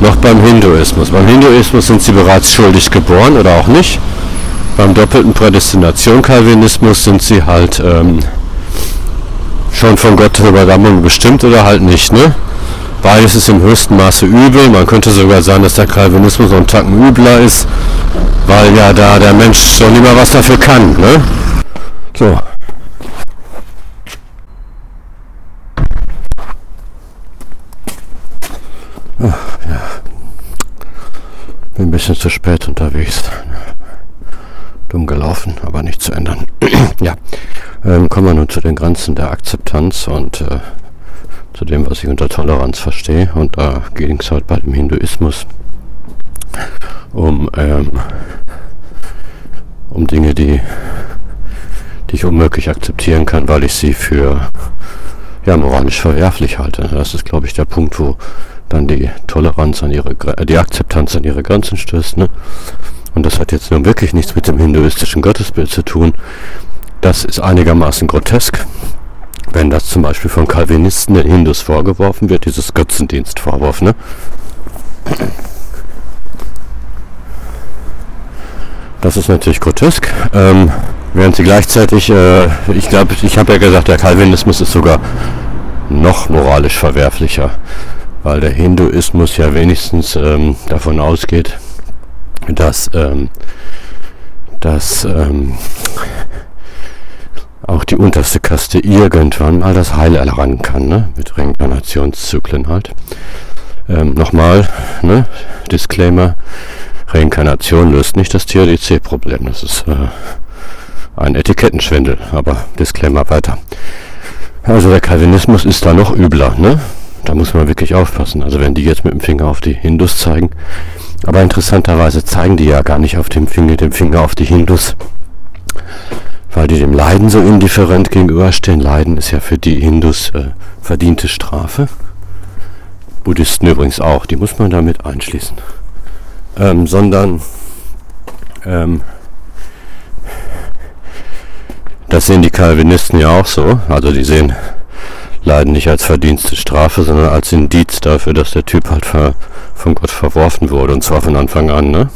noch beim Hinduismus. Beim Hinduismus sind sie bereits schuldig geboren oder auch nicht. Beim doppelten Prädestination Calvinismus sind sie halt ähm, schon von Gott zur Überdammung bestimmt oder halt nicht. Ne? Beides ist im höchsten Maße übel. Man könnte sogar sagen, dass der Calvinismus noch einen Tacken übler ist, weil ja da der Mensch so lieber was dafür kann. Ne? So, Bin ein bisschen zu spät unterwegs. Dumm gelaufen, aber nicht zu ändern. ja, ähm, kommen wir nun zu den Grenzen der Akzeptanz und äh, zu dem, was ich unter Toleranz verstehe. Und da ging es halt bei dem Hinduismus um, ähm, um Dinge, die, die ich unmöglich akzeptieren kann, weil ich sie für ja, moralisch verwerflich halte. Das ist, glaube ich, der Punkt, wo dann die Toleranz an ihre, äh, die Akzeptanz an ihre Grenzen stößt. Ne? Und das hat jetzt nun wirklich nichts mit dem hinduistischen Gottesbild zu tun. Das ist einigermaßen grotesk, wenn das zum Beispiel von Calvinisten den Hindus vorgeworfen wird, dieses Götzendienstvorwurf. Ne? Das ist natürlich grotesk. Ähm, während sie gleichzeitig, äh, ich glaube, ich habe ja gesagt, der Calvinismus ist sogar noch moralisch verwerflicher weil der Hinduismus ja wenigstens ähm, davon ausgeht, dass, ähm, dass ähm, auch die unterste Kaste irgendwann mal das Heil erlangen kann, ne? mit Reinkarnationszyklen halt. Ähm, Nochmal, ne? Disclaimer, Reinkarnation löst nicht das THDC-Problem, das ist äh, ein Etikettenschwindel, aber Disclaimer weiter. Also der Calvinismus ist da noch übler, ne? Da muss man wirklich aufpassen. Also wenn die jetzt mit dem Finger auf die Hindus zeigen, aber interessanterweise zeigen die ja gar nicht auf dem Finger, dem Finger auf die Hindus, weil die dem Leiden so indifferent gegenüberstehen. Leiden ist ja für die Hindus äh, verdiente Strafe. Buddhisten übrigens auch, die muss man damit einschließen. Ähm, sondern ähm, das sehen die Calvinisten ja auch so. Also die sehen Leiden nicht als verdienste Strafe, sondern als Indiz dafür, dass der Typ halt von Gott verworfen wurde und zwar von Anfang an. Ne?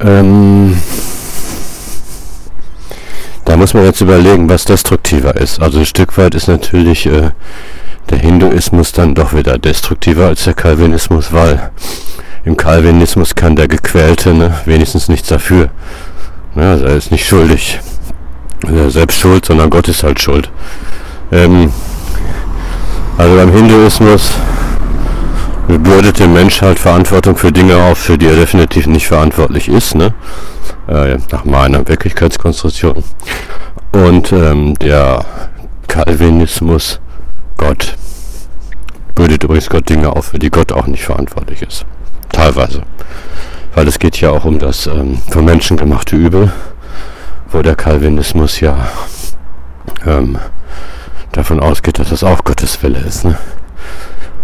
Ähm, da muss man jetzt überlegen, was destruktiver ist. Also ein Stück weit ist natürlich äh, der Hinduismus dann doch wieder destruktiver als der Calvinismus, weil im Calvinismus kann der Gequälte ne, wenigstens nichts dafür. Ne, also er ist nicht schuldig. Er ist selbst schuld, sondern Gott ist halt schuld. Ähm, also beim Hinduismus bürdet der Mensch halt Verantwortung für Dinge auf, für die er definitiv nicht verantwortlich ist, ne? Äh, nach meiner Wirklichkeitskonstruktion. Und ähm, der Calvinismus, Gott, bürdet übrigens Gott Dinge auf, für die Gott auch nicht verantwortlich ist. Teilweise. Weil es geht ja auch um das ähm, von Menschen gemachte Übel, wo der Calvinismus ja ähm, davon ausgeht, dass das auch Gottes Wille ist. Ne?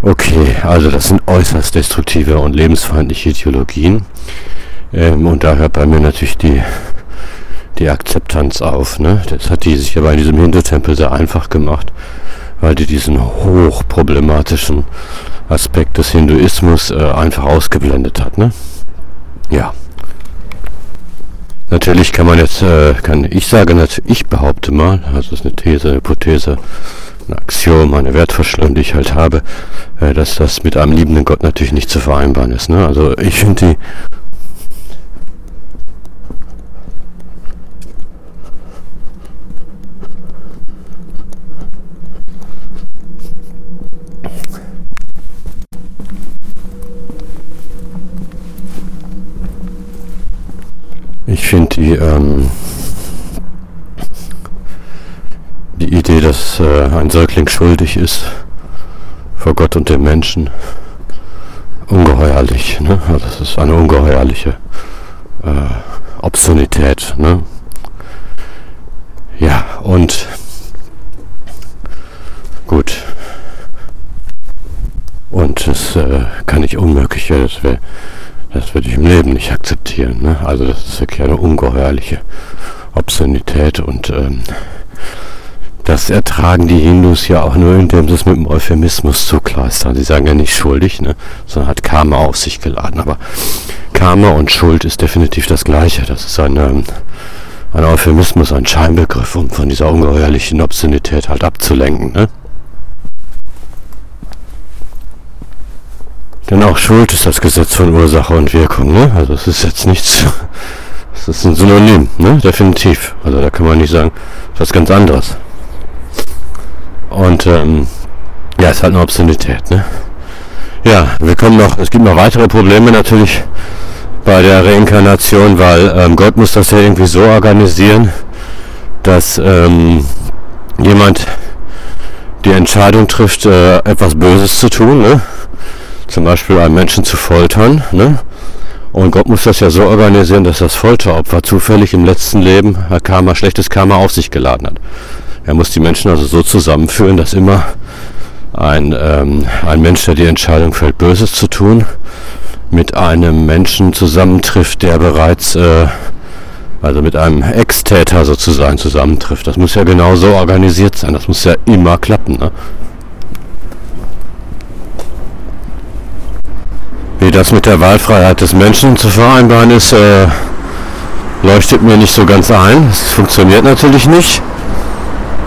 Okay, also das sind äußerst destruktive und lebensfeindliche Ideologien. Ähm, und da hört bei mir natürlich die, die Akzeptanz auf. Ne? Das hat die sich aber in diesem Hindu-Tempel sehr einfach gemacht, weil die diesen hochproblematischen Aspekt des Hinduismus äh, einfach ausgeblendet hat. Ne? Ja. Natürlich kann man jetzt, äh, kann ich sagen, ich behaupte mal, also ist eine These, eine Hypothese, ein Axiom, eine Wertvorstellung, die ich halt habe, äh, dass das mit einem liebenden Gott natürlich nicht zu vereinbaren ist. Ne? Also ich finde die finde die, ähm, die Idee, dass äh, ein Säugling schuldig ist vor Gott und dem Menschen, ungeheuerlich. Ne? Also das ist eine ungeheuerliche äh, Obszönität. Ne? Ja, und gut. Und das äh, kann ich unmöglich, das wäre das würde ich im Leben nicht akzeptieren. Ne? Also das ist wirklich eine ungeheuerliche Obszönität und ähm, das ertragen die Hindus ja auch nur, indem sie es mit dem Euphemismus zukleistern. Sie sagen ja nicht schuldig, ne? sondern hat Karma auf sich geladen. Aber Karma und Schuld ist definitiv das Gleiche. Das ist ein, ähm, ein Euphemismus, ein Scheinbegriff, um von dieser ungeheuerlichen Obszönität halt abzulenken. Ne? Denn auch Schuld ist das Gesetz von Ursache und Wirkung. Ne? Also es ist jetzt nichts, es ist ein Synonym, ne? definitiv. Also da kann man nicht sagen, was ganz anderes. Und ähm, ja, es hat eine Obszönität. Ne? Ja, wir kommen noch, es gibt noch weitere Probleme natürlich bei der Reinkarnation, weil ähm, Gott muss das ja irgendwie so organisieren, dass ähm, jemand die Entscheidung trifft, äh, etwas Böses zu tun. Ne? Zum Beispiel einen Menschen zu foltern. Ne? Und Gott muss das ja so organisieren, dass das Folteropfer zufällig im letzten Leben Karma, schlechtes Karma auf sich geladen hat. Er muss die Menschen also so zusammenführen, dass immer ein, ähm, ein Mensch, der die Entscheidung fällt, Böses zu tun, mit einem Menschen zusammentrifft, der bereits, äh, also mit einem Ex-Täter sozusagen zusammentrifft. Das muss ja genau so organisiert sein. Das muss ja immer klappen. Ne? Wie das mit der Wahlfreiheit des Menschen zu vereinbaren ist, äh, leuchtet mir nicht so ganz ein. Es funktioniert natürlich nicht.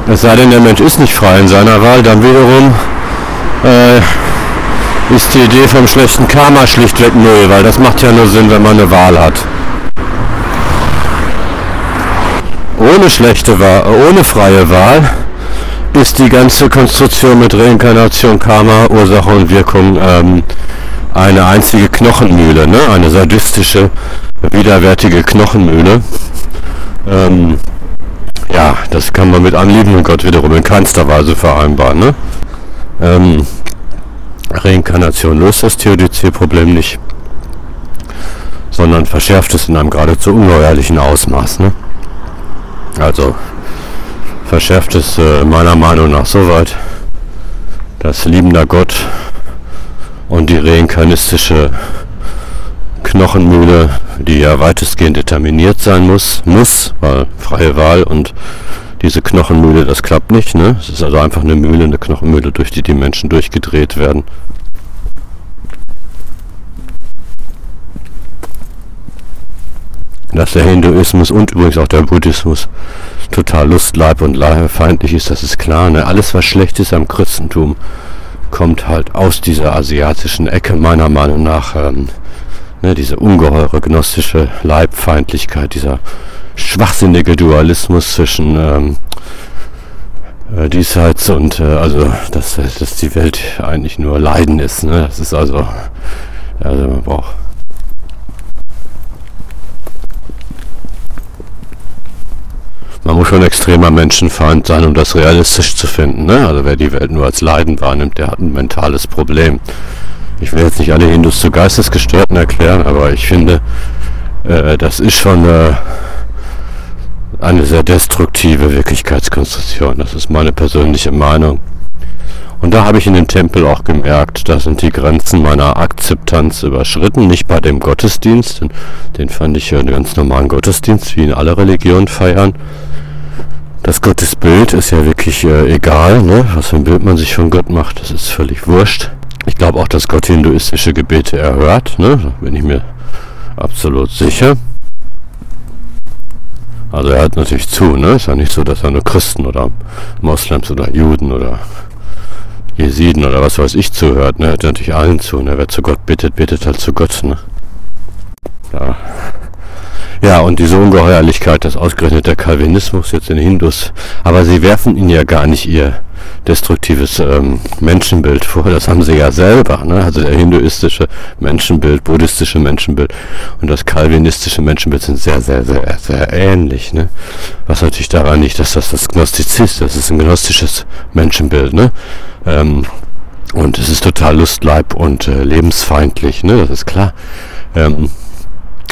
Es sei denn, der Mensch ist nicht frei in seiner Wahl, dann wiederum äh, ist die Idee vom schlechten Karma schlichtweg null, weil das macht ja nur Sinn, wenn man eine Wahl hat. Ohne schlechte Wahl, ohne freie Wahl ist die ganze Konstruktion mit Reinkarnation, Karma, Ursache und Wirkung ähm, eine einzige Knochenmühle, ne? eine sadistische, widerwärtige Knochenmühle. Ähm, ja, das kann man mit anliebendem Gott wiederum in keinster Weise vereinbaren. Ne? Ähm, Reinkarnation löst das Theodizee-Problem nicht, sondern verschärft es in einem geradezu ungeheuerlichen Ausmaß. Ne? Also verschärft es äh, meiner Meinung nach so weit, dass liebender Gott und die reinkarnistische Knochenmühle, die ja weitestgehend determiniert sein muss, muss, weil freie Wahl und diese Knochenmühle, das klappt nicht. Ne? Es ist also einfach eine Mühle, eine Knochenmühle, durch die die Menschen durchgedreht werden. Dass der Hinduismus und übrigens auch der Buddhismus total lustleib und feindlich ist, das ist klar. Ne? Alles, was schlecht ist am Christentum, kommt halt aus dieser asiatischen Ecke meiner Meinung nach. Ähm, ne, diese ungeheure gnostische Leibfeindlichkeit, dieser schwachsinnige Dualismus zwischen ähm, äh, diesseits und äh, also dass, dass die Welt eigentlich nur Leiden ist. Ne? Das ist also, also man braucht man muss schon extremer Menschenfeind sein, um das realistisch zu finden. Ne? Also wer die Welt nur als Leiden wahrnimmt, der hat ein mentales Problem. Ich will jetzt nicht alle Hindus zu Geistesgestörten erklären, aber ich finde, äh, das ist schon äh, eine sehr destruktive Wirklichkeitskonstruktion. Das ist meine persönliche Meinung. Und da habe ich in dem Tempel auch gemerkt, da sind die Grenzen meiner Akzeptanz überschritten. Nicht bei dem Gottesdienst, den, fand ich ja einen ganz normalen Gottesdienst, wie in alle Religionen feiern. Das Gottesbild ist ja wirklich äh, egal, ne? was für ein Bild man sich von Gott macht, das ist völlig wurscht. Ich glaube auch, dass Gott hinduistische Gebete erhört, ne? da bin ich mir absolut sicher. Also er hört natürlich zu, ne? Ist ja nicht so, dass er nur Christen oder Moslems oder Juden oder Jesiden oder was weiß ich zuhört, ne? Hört natürlich allen zu, ne? Wer zu Gott bittet, bittet halt zu Gott, ne? Ja. Ja, und diese Ungeheuerlichkeit, das ausgerechnet der Calvinismus jetzt in Hindus, aber sie werfen ihn ja gar nicht ihr destruktives ähm, Menschenbild vor. Das haben sie ja selber. Ne? Also der hinduistische Menschenbild, buddhistische Menschenbild und das kalvinistische Menschenbild sind sehr, sehr, sehr, sehr ähnlich. Ne? Was natürlich daran liegt, dass das das Gnostizist, das ist ein gnostisches Menschenbild. Ne? Ähm, und es ist total Lustleib und äh, lebensfeindlich, ne? das ist klar. Ähm,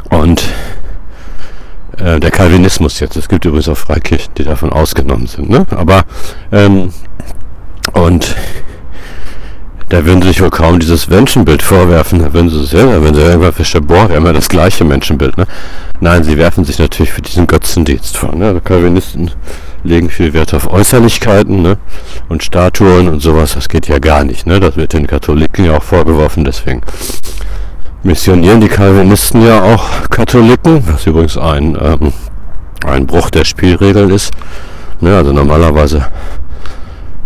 und äh, der Calvinismus jetzt. Es gibt übrigens auch Freikirchen, die davon ausgenommen sind. Ne? Aber ähm, und da würden sie sich wohl kaum dieses Menschenbild vorwerfen. Da würden sie es ja, wenn sie irgendwann feststellen, boah, wir haben ja das gleiche Menschenbild. Ne? Nein, sie werfen sich natürlich für diesen Götzendienst vor. Ne? Also Calvinisten legen viel Wert auf Äußerlichkeiten ne? und Statuen und sowas. Das geht ja gar nicht. Ne? Das wird den Katholiken ja auch vorgeworfen. Deswegen missionieren die Calvinisten ja auch Katholiken, was übrigens ein, ähm, ein Bruch der Spielregeln ist. Ne? Also normalerweise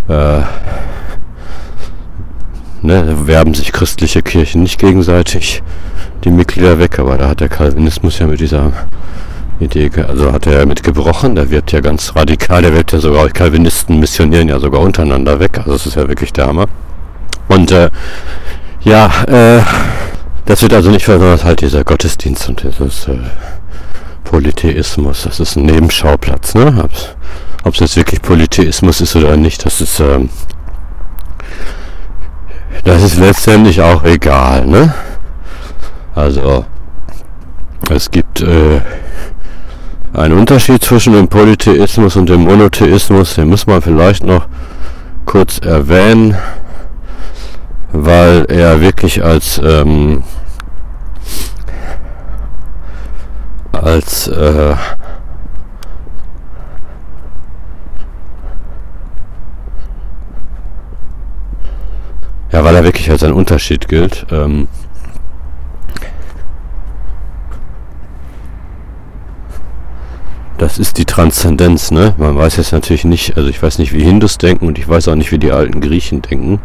äh, ne, werben sich christliche Kirchen nicht gegenseitig die Mitglieder weg, aber da hat der Calvinismus ja mit dieser Idee, also hat er mit gebrochen, der wird ja ganz radikal, der wird ja sogar, Calvinisten missionieren ja sogar untereinander weg, also das ist ja wirklich der Hammer. Und äh, ja, äh, das wird also nicht verwendet, halt dieser Gottesdienst und dieses äh, Polytheismus, das ist ein Nebenschauplatz, ne? Ob es jetzt wirklich Polytheismus ist oder nicht, das ist, ähm, das ist letztendlich auch egal, ne? Also, es gibt äh, einen Unterschied zwischen dem Polytheismus und dem Monotheismus, den muss man vielleicht noch kurz erwähnen, weil er wirklich als ähm, als äh, Ja, weil er wirklich als ein Unterschied gilt. Ähm, das ist die Transzendenz, ne? Man weiß jetzt natürlich nicht, also ich weiß nicht, wie Hindus denken und ich weiß auch nicht, wie die alten Griechen denken.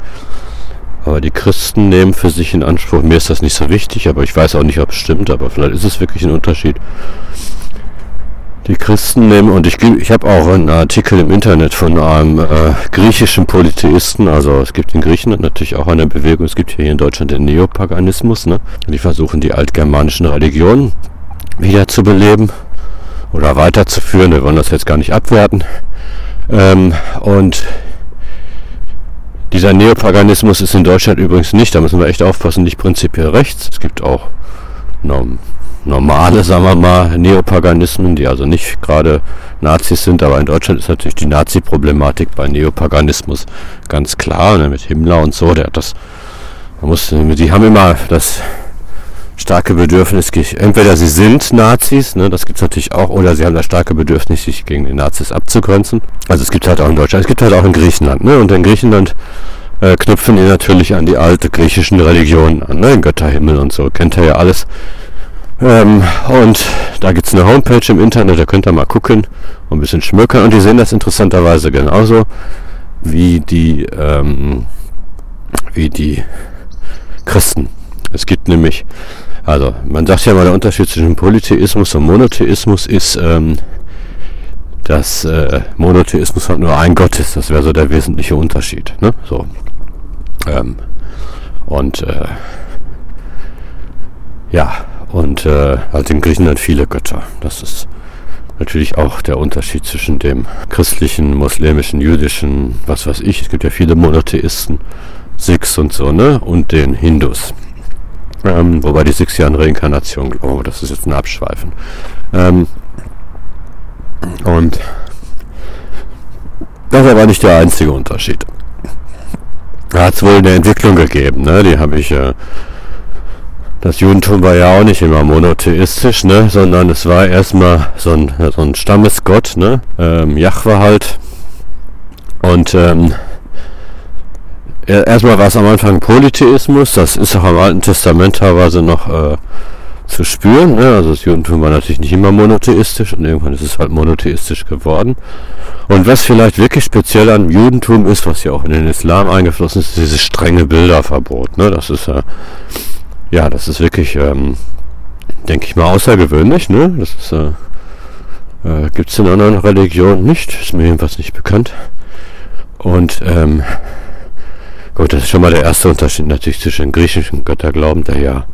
Aber die Christen nehmen für sich in Anspruch, mir ist das nicht so wichtig, aber ich weiß auch nicht, ob es stimmt, aber vielleicht ist es wirklich ein Unterschied. Die Christen nehmen, und ich, ich habe auch einen Artikel im Internet von einem äh, griechischen Polytheisten, also es gibt in Griechenland natürlich auch eine Bewegung, es gibt hier in Deutschland den Neopaganismus, ne? die versuchen die altgermanischen Religionen wieder zu beleben oder weiterzuführen, wir wollen das jetzt gar nicht abwerten. Ähm, und dieser Neopaganismus ist in Deutschland übrigens nicht, da müssen wir echt aufpassen, nicht prinzipiell rechts. Es gibt auch normale, sagen wir mal, Neopaganismen, die also nicht gerade Nazis sind, aber in Deutschland ist natürlich die Nazi-Problematik bei Neopaganismus ganz klar, ne, mit Himmler und so, der hat das, man muss, die haben immer das starke Bedürfnis, entweder sie sind Nazis, ne, das gibt es natürlich auch, oder sie haben das starke Bedürfnis, sich gegen die Nazis abzugrenzen. Also es gibt halt auch in Deutschland, es gibt halt auch in Griechenland, ne, und in Griechenland äh, knüpfen die natürlich an die alte griechischen Religionen an, ne, Götterhimmel und so, kennt ihr ja alles. Ähm, und da gibt es eine Homepage im Internet, da könnt ihr mal gucken und ein bisschen schmökern. Und die sehen das interessanterweise genauso wie die, ähm, wie die Christen. Es gibt nämlich, also man sagt ja mal, der Unterschied zwischen Polytheismus und Monotheismus ist, ähm, dass äh, Monotheismus halt nur ein Gott ist. Das wäre so der wesentliche Unterschied. Ne? So. Ähm, und äh, ja, und äh, halt in Griechenland viele Götter. Das ist natürlich auch der Unterschied zwischen dem christlichen, muslimischen, jüdischen, was weiß ich. Es gibt ja viele Monotheisten, Sikhs und so, ne? Und den Hindus. Ähm, wobei die Sikhs ja an Reinkarnation glauben, das ist jetzt ein Abschweifen. Ähm, und das ist aber nicht der einzige Unterschied. Da hat es wohl eine Entwicklung gegeben, ne? Die habe ich, äh, das Judentum war ja auch nicht immer monotheistisch, ne? Sondern es war erstmal so ein, so ein Stammesgott, ne? Ähm, Jahwe halt. Und ähm, erstmal war es am Anfang Polytheismus, das ist auch im Alten Testament teilweise noch äh, zu spüren. Ne? Also das Judentum war natürlich nicht immer monotheistisch und irgendwann ist es halt monotheistisch geworden. Und was vielleicht wirklich speziell am Judentum ist, was ja auch in den Islam eingeflossen ist, ist dieses strenge Bilderverbot. Ne? Das ist äh, ja, das ist wirklich, ähm, denke ich mal, außergewöhnlich. Ne? Das ist äh, äh, gibt es in anderen Religionen nicht, ist mir jedenfalls nicht bekannt. Und ähm, gut, das ist schon mal der erste Unterschied natürlich zwischen dem griechischen Götterglauben, der ja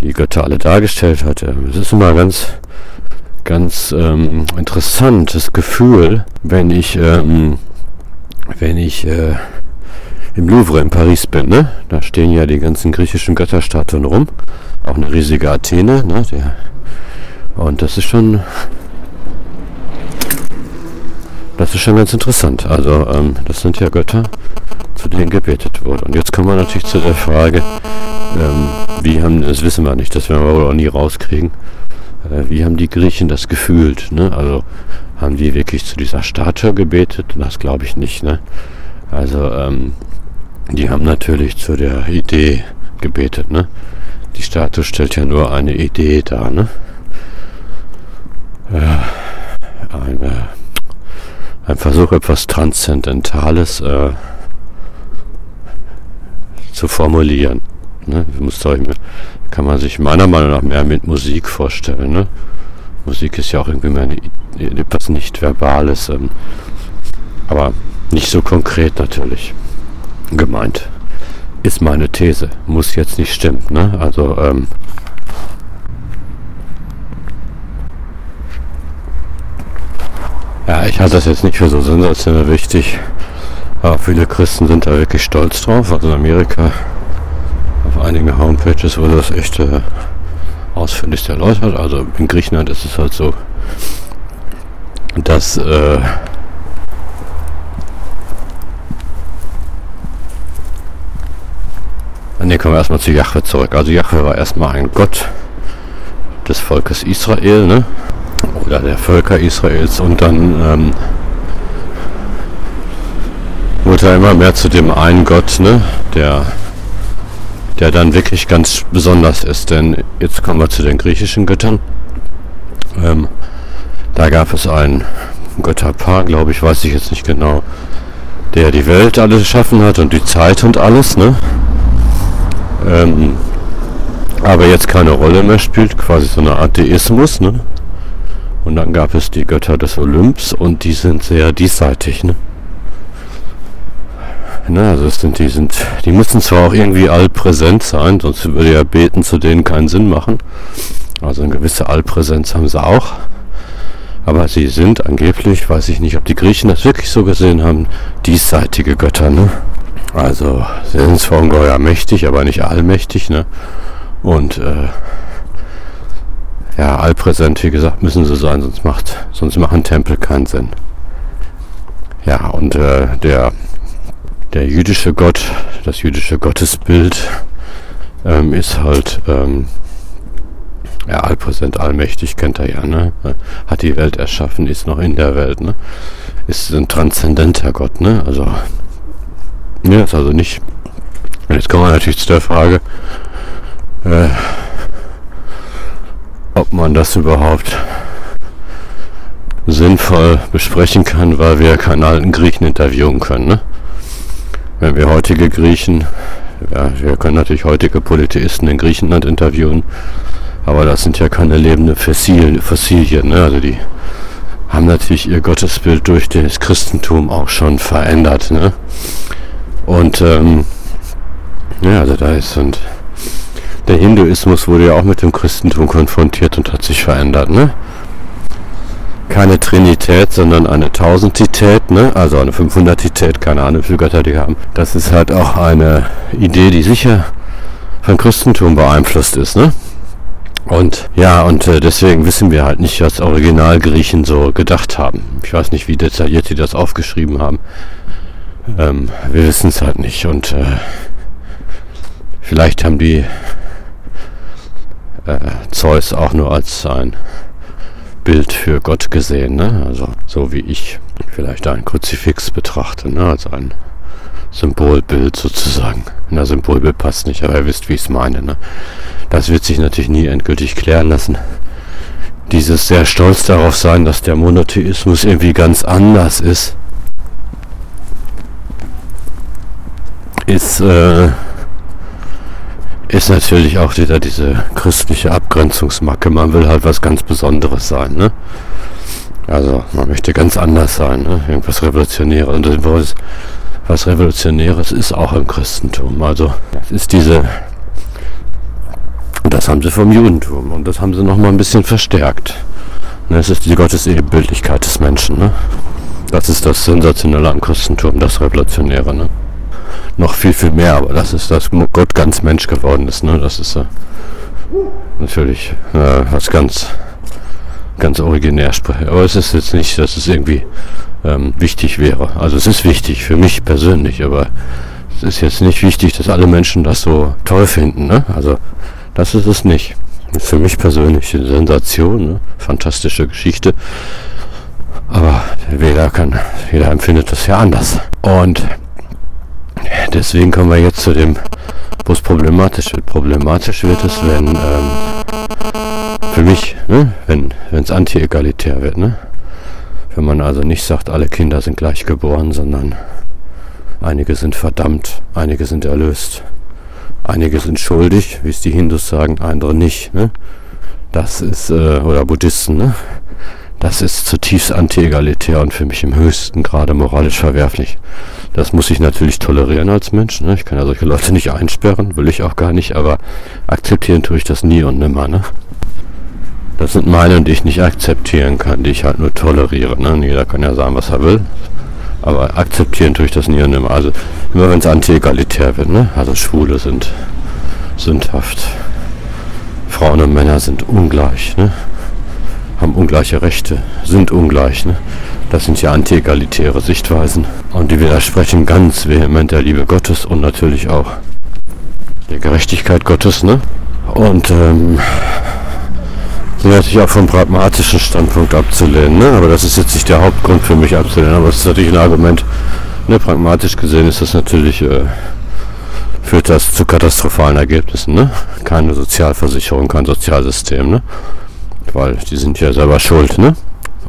die Götter alle dargestellt hat. Es ist immer ganz, ganz ähm, interessantes Gefühl, wenn ich, ähm, wenn ich äh, im Louvre in Paris bin. Ne? Da stehen ja die ganzen griechischen Götterstatuen rum. Auch eine riesige Athene. Ne? Der, und das ist schon, das ist schon ganz interessant. Also ähm, das sind ja Götter, zu denen gebetet wurde. Und jetzt kommen wir natürlich zu der Frage, ähm, wie haben, das wissen wir nicht, das werden wir wohl auch nie rauskriegen, äh, wie haben die Griechen das gefühlt? Ne? Also haben die wirklich zu dieser Statue gebetet? Das glaube ich nicht. Ne? Also ähm, die haben natürlich zu der Idee gebetet. Ne? Die Statue stellt ja nur eine Idee dar. Ne? Äh, eine, ein Versuch, etwas Transzendentales äh, zu formulieren. Ne? kann man sich meiner Meinung nach mehr mit Musik vorstellen. Ne? Musik ist ja auch irgendwie mehr etwas nicht Verbales, ähm, aber nicht so konkret natürlich gemeint. Ist meine These. Muss jetzt nicht stimmen. Ne? Also, ähm, ja, ich halte das jetzt nicht für so sensationell wichtig. Aber viele Christen sind da wirklich stolz drauf. Also in Amerika auf einigen Homepages wurde das echt äh, ausführlich erläutert. Also in Griechenland ist es halt so, dass äh, Ne, kommen wir erstmal zu Jahwe zurück. Also Jahwe war erstmal ein Gott des Volkes Israel, ne? Oder der Völker Israels und dann ähm, wurde er immer mehr zu dem einen Gott, ne? Der der dann wirklich ganz besonders ist. Denn jetzt kommen wir zu den griechischen Göttern. Ähm, da gab es ein Götterpaar, glaube ich, weiß ich jetzt nicht genau, der die Welt alles geschaffen hat und die Zeit und alles, ne? Ähm, aber jetzt keine Rolle mehr spielt, quasi so eine Art Deismus, ne? Und dann gab es die Götter des Olymps und die sind sehr diesseitig, ne? Ne, also es sind, die sind, die müssen zwar auch irgendwie allpräsent sein, sonst würde ja Beten zu denen keinen Sinn machen. Also eine gewisse Allpräsenz haben sie auch. Aber sie sind angeblich, weiß ich nicht, ob die Griechen das wirklich so gesehen haben, diesseitige Götter, ne? Also sie sind zwar ungeheuer mächtig, aber nicht allmächtig, ne? Und äh, ja, allpräsent, wie gesagt, müssen sie sein, sonst macht, sonst machen Tempel keinen Sinn. Ja, und äh, der der jüdische Gott, das jüdische Gottesbild ähm, ist halt ähm, ja, allpräsent, allmächtig, kennt er ja, ne? Hat die Welt erschaffen, ist noch in der Welt, ne? Ist ein transzendenter Gott, ne? Also, ja, ist also nicht. Jetzt kommen wir natürlich zu der Frage, äh, ob man das überhaupt sinnvoll besprechen kann, weil wir keinen alten Griechen interviewen können, ne? wenn wir heutige Griechen, ja, wir können natürlich heutige Polytheisten in Griechenland interviewen, aber das sind ja keine lebenden Fossilien, Fossilien ne? also die, haben natürlich ihr Gottesbild durch das Christentum auch schon verändert. Ne? Und ähm, ja, also da ist und der Hinduismus wurde ja auch mit dem Christentum konfrontiert und hat sich verändert. Ne? Keine Trinität, sondern eine Tausendität, ne? also eine Fünfhundertität, keine Ahnung, wie viele Götter die haben. Das ist halt auch eine Idee, die sicher vom Christentum beeinflusst ist. Ne? Und ja, und äh, deswegen wissen wir halt nicht, was Originalgriechen so gedacht haben. Ich weiß nicht, wie detailliert sie das aufgeschrieben haben. Ähm, wir wissen es halt nicht. Und äh, vielleicht haben die äh, Zeus auch nur als ein Bild für Gott gesehen. Ne? Also so wie ich vielleicht ein Kruzifix betrachte, ne? als ein Symbolbild sozusagen. Na, Symbolbild passt nicht, aber ihr wisst, wie ich es meine. Ne? Das wird sich natürlich nie endgültig klären lassen. Dieses sehr stolz darauf sein, dass der Monotheismus irgendwie ganz anders ist, ist, äh, ist natürlich auch wieder diese christliche Abgrenzungsmacke. Man will halt was ganz Besonderes sein. Ne? Also man möchte ganz anders sein, ne? irgendwas Revolutionäres. Und das was Revolutionäres ist auch im Christentum. Also das ist diese, das haben sie vom Judentum und das haben sie noch mal ein bisschen verstärkt. Es ist die Gottesebenbildlichkeit des Menschen. Ne? Das ist das Sensationelle am Christentum, das Revolutionäre. Ne? Noch viel, viel mehr, aber das ist, dass Gott ganz Mensch geworden ist. Ne? Das ist äh, natürlich äh, was ganz, ganz originär. Aber es ist jetzt nicht, dass es irgendwie ähm, wichtig wäre. Also es ist wichtig für mich persönlich, aber es ist jetzt nicht wichtig, dass alle Menschen das so toll finden. Ne? Also das ist es nicht. Für mich persönlich eine Sensation, ne? fantastische Geschichte. Aber jeder kann, jeder empfindet das ja anders. Und deswegen kommen wir jetzt zu dem, wo es problematisch wird. Problematisch wird es, wenn ähm, für mich, ne, wenn es anti-egalitär wird, ne? Wenn man also nicht sagt, alle Kinder sind gleich geboren, sondern einige sind verdammt, einige sind erlöst, einige sind schuldig, wie es die Hindus sagen, andere nicht. Ne? Das ist, äh, oder Buddhisten, ne? das ist zutiefst anti-egalitär und für mich im höchsten Grade moralisch verwerflich. Das muss ich natürlich tolerieren als Mensch. Ne? Ich kann ja solche Leute nicht einsperren, will ich auch gar nicht, aber akzeptieren tue ich das nie und nimmer. Ne? Das sind Meinungen, die ich nicht akzeptieren kann, die ich halt nur toleriere. Ne? Jeder kann ja sagen, was er will. Aber akzeptieren tue ich das nie und immer. Also immer wenn es anti-egalitär wird, ne? Also Schwule sind sündhaft. Frauen und Männer sind ungleich, ne? Haben ungleiche Rechte, sind ungleich, ne? Das sind ja anti-egalitäre Sichtweisen. Und die widersprechen ganz vehement der Liebe Gottes und natürlich auch der Gerechtigkeit Gottes, ne? Und ähm, sind natürlich auch vom pragmatischen Standpunkt abzulehnen. Ne? Aber das ist jetzt nicht der Hauptgrund für mich abzulehnen. Aber es ist natürlich ein Argument. Ne? Pragmatisch gesehen ist das natürlich, äh, führt das zu katastrophalen Ergebnissen. Ne? Keine Sozialversicherung, kein Sozialsystem. Ne? Weil die sind ja selber schuld. Ne?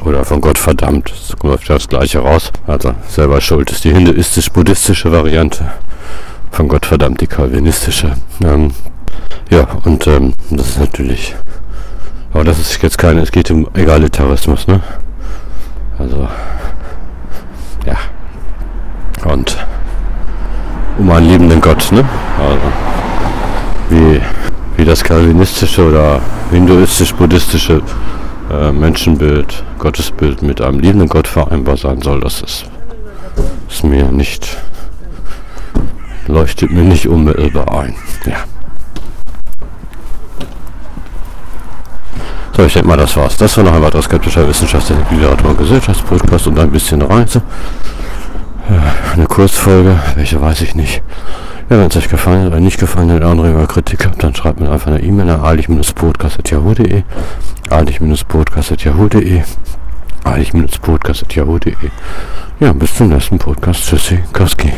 Oder von Gott verdammt. Das kommt ja das Gleiche raus. Also selber schuld ist die hinduistisch-buddhistische Variante. Von Gott verdammt die kalvinistische. Ähm, ja, und ähm, das ist natürlich aber das ist jetzt keine, es geht um Egalitarismus, ne? Also, ja. Und um einen liebenden Gott, ne? Also, wie, wie das kalvinistische oder hinduistisch-buddhistische äh, Menschenbild, Gottesbild mit einem liebenden Gott vereinbar sein soll, das ist, ist mir nicht, leuchtet mir nicht unmittelbar ein. Ja. So, ich denke mal, das war's. Das war noch ein weiterer skeptischer Wissenschafts-, Literatur- und Gesellschaftspodcast und ein bisschen Reise. Eine Kurzfolge, welche weiß ich nicht. Ja, wenn es euch gefallen hat oder nicht gefallen hat, Anregung oder Kritik habt, dann schreibt mir einfach eine E-Mail an alig-podcast.yahoo.de alig-podcast.yahoo.de alig-podcast.yahoo.de Ja, bis zum nächsten Podcast. Tschüssi, Koski.